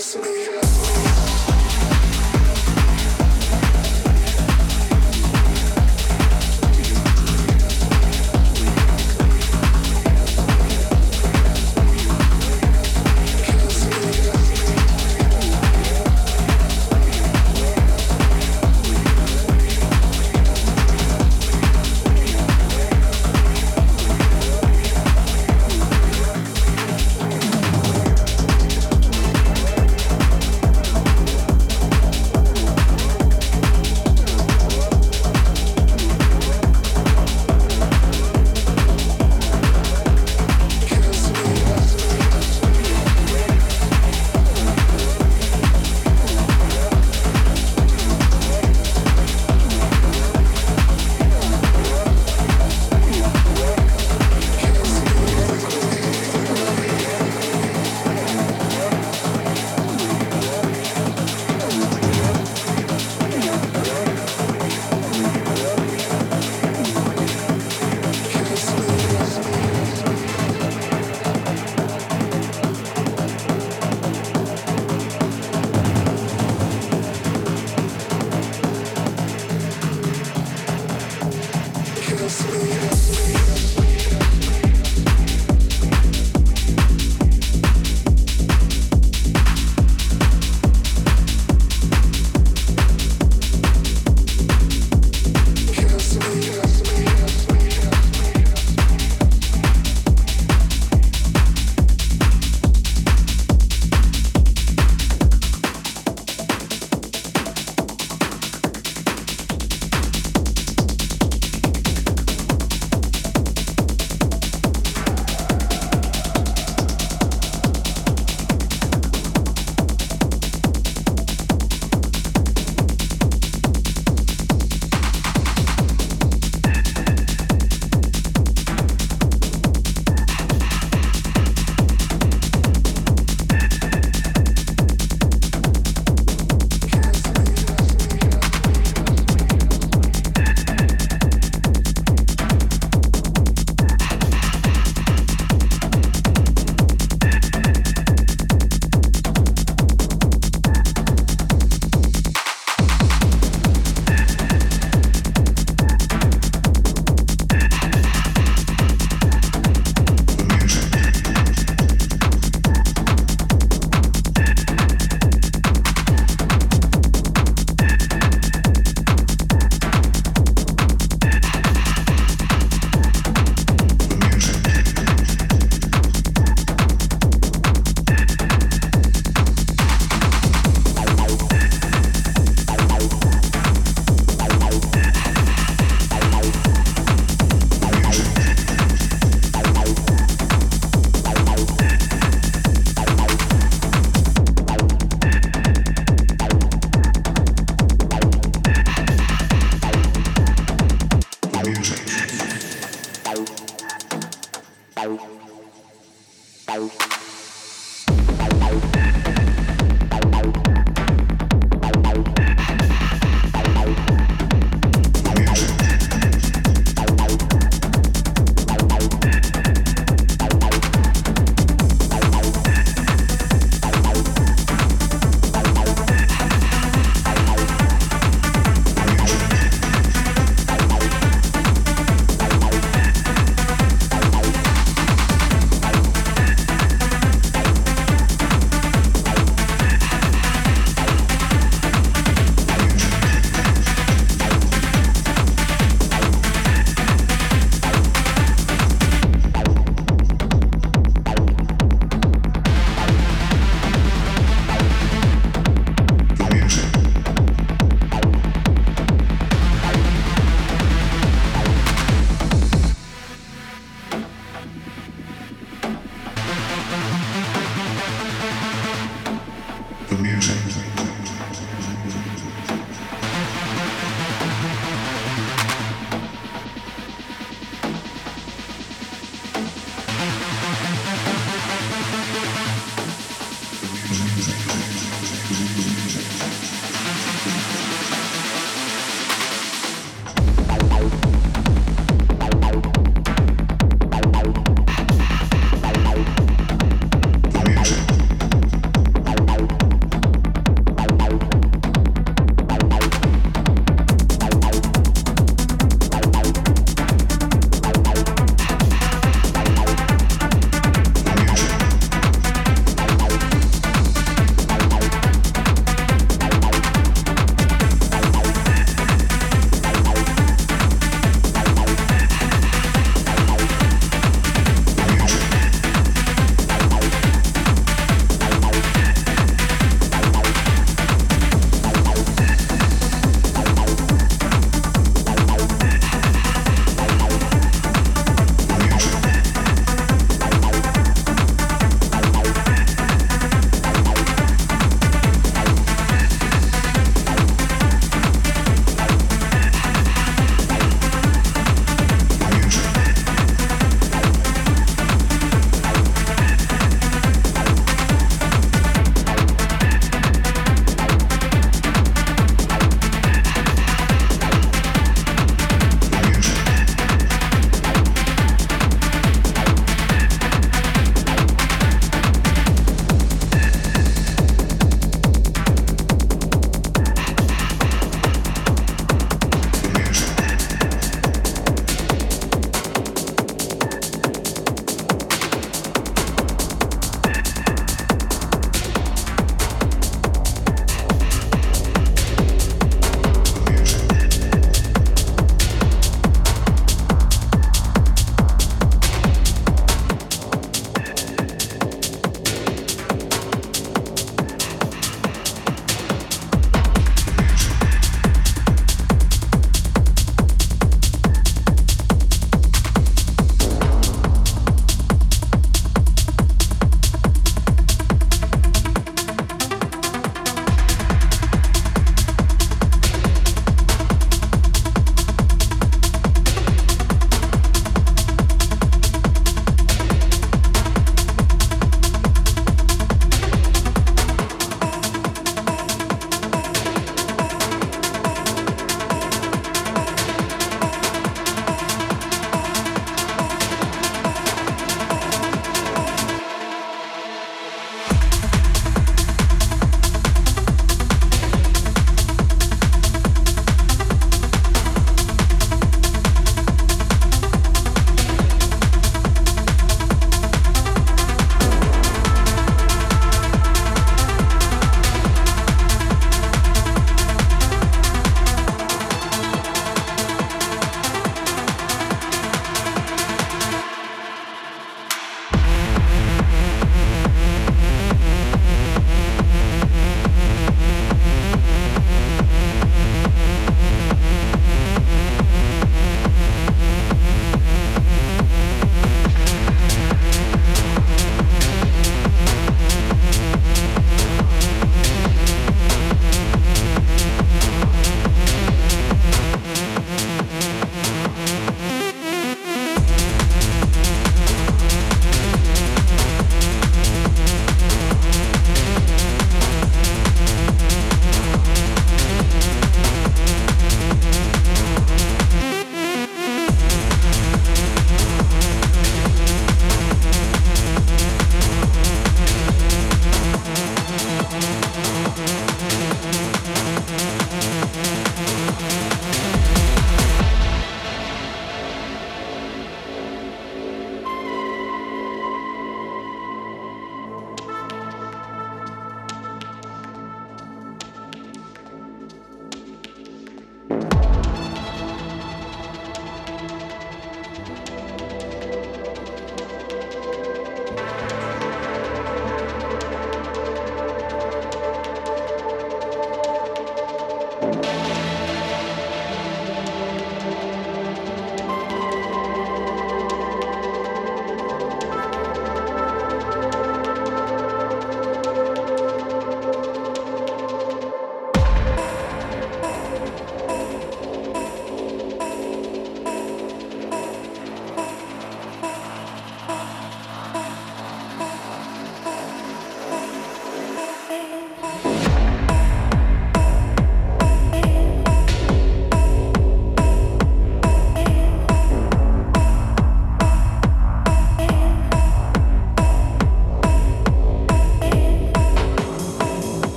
music.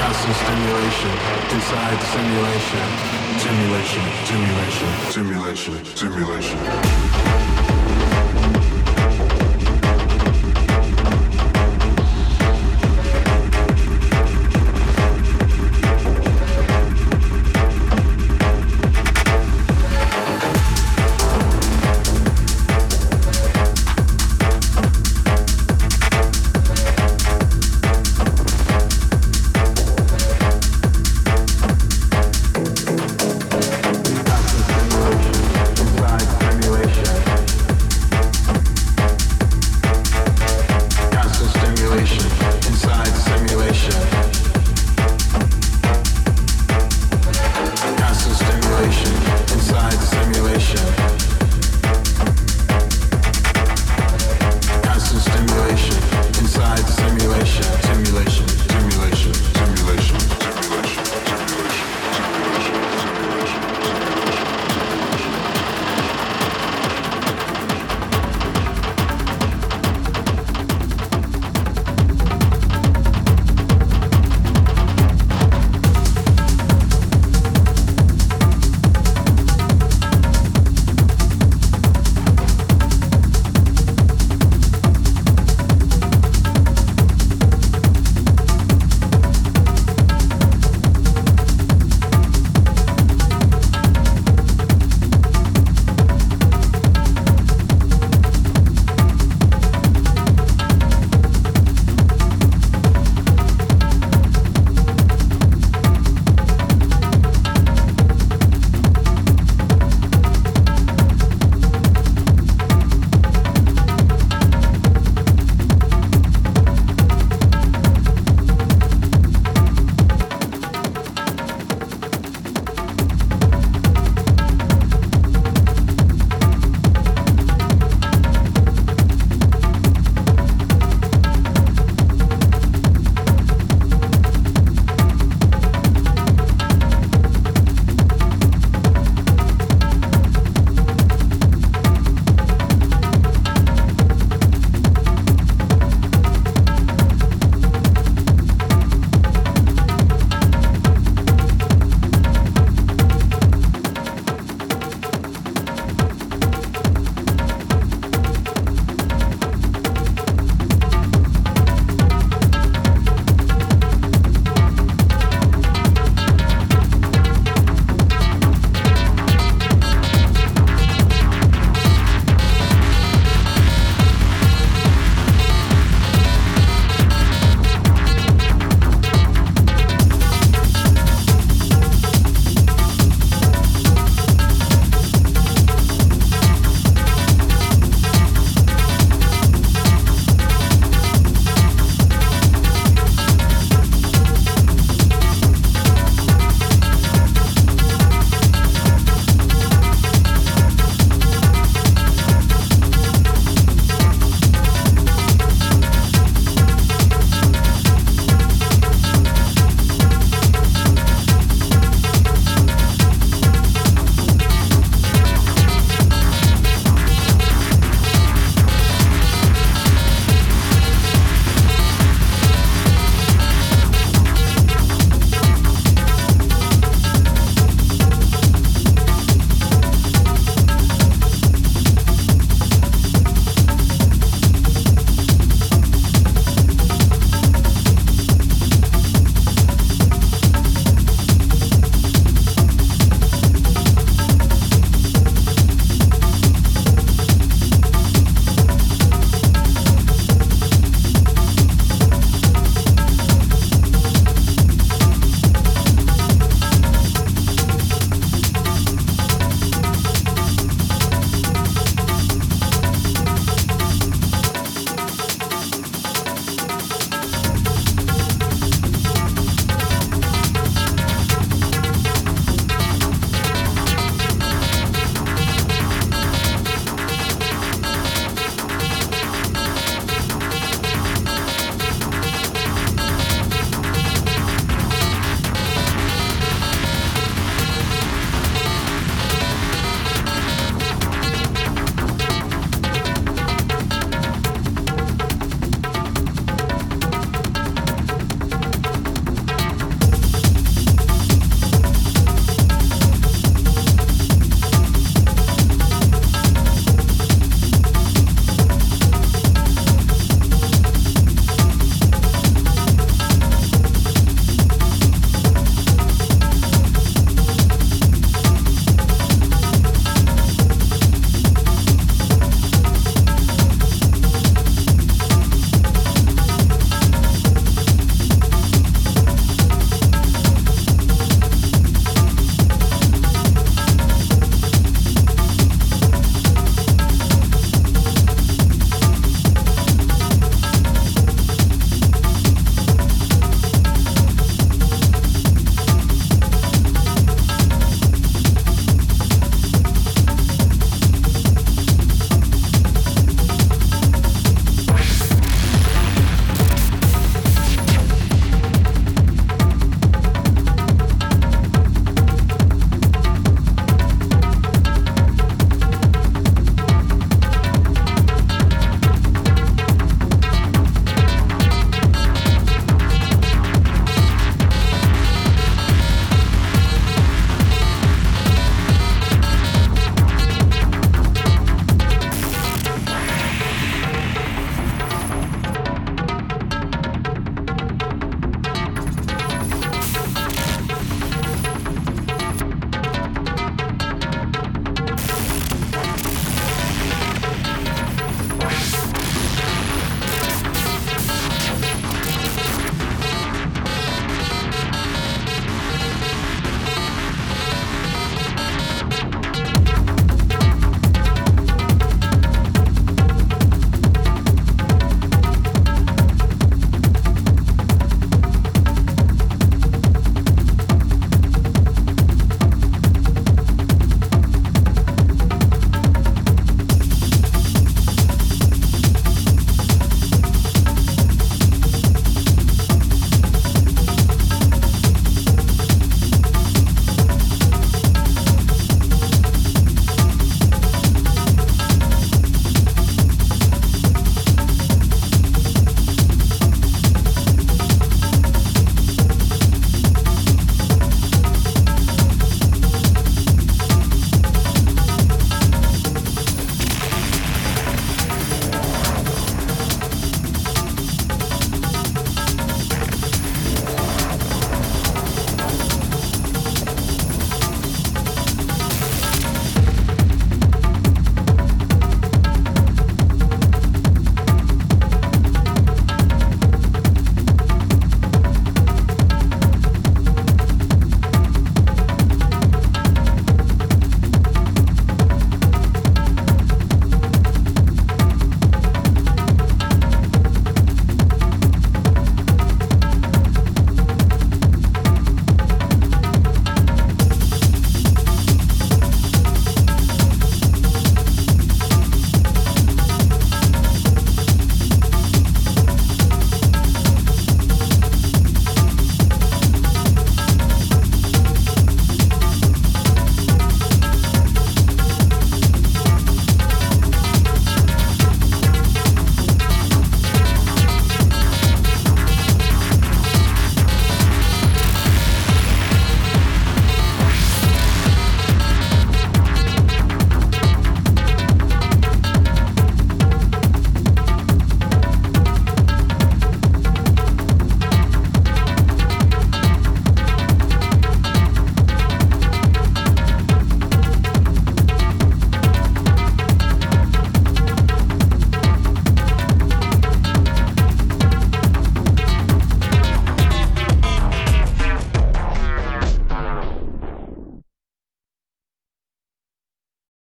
Constant stimulation inside the simulation. Simulation, simulation, simulation, simulation.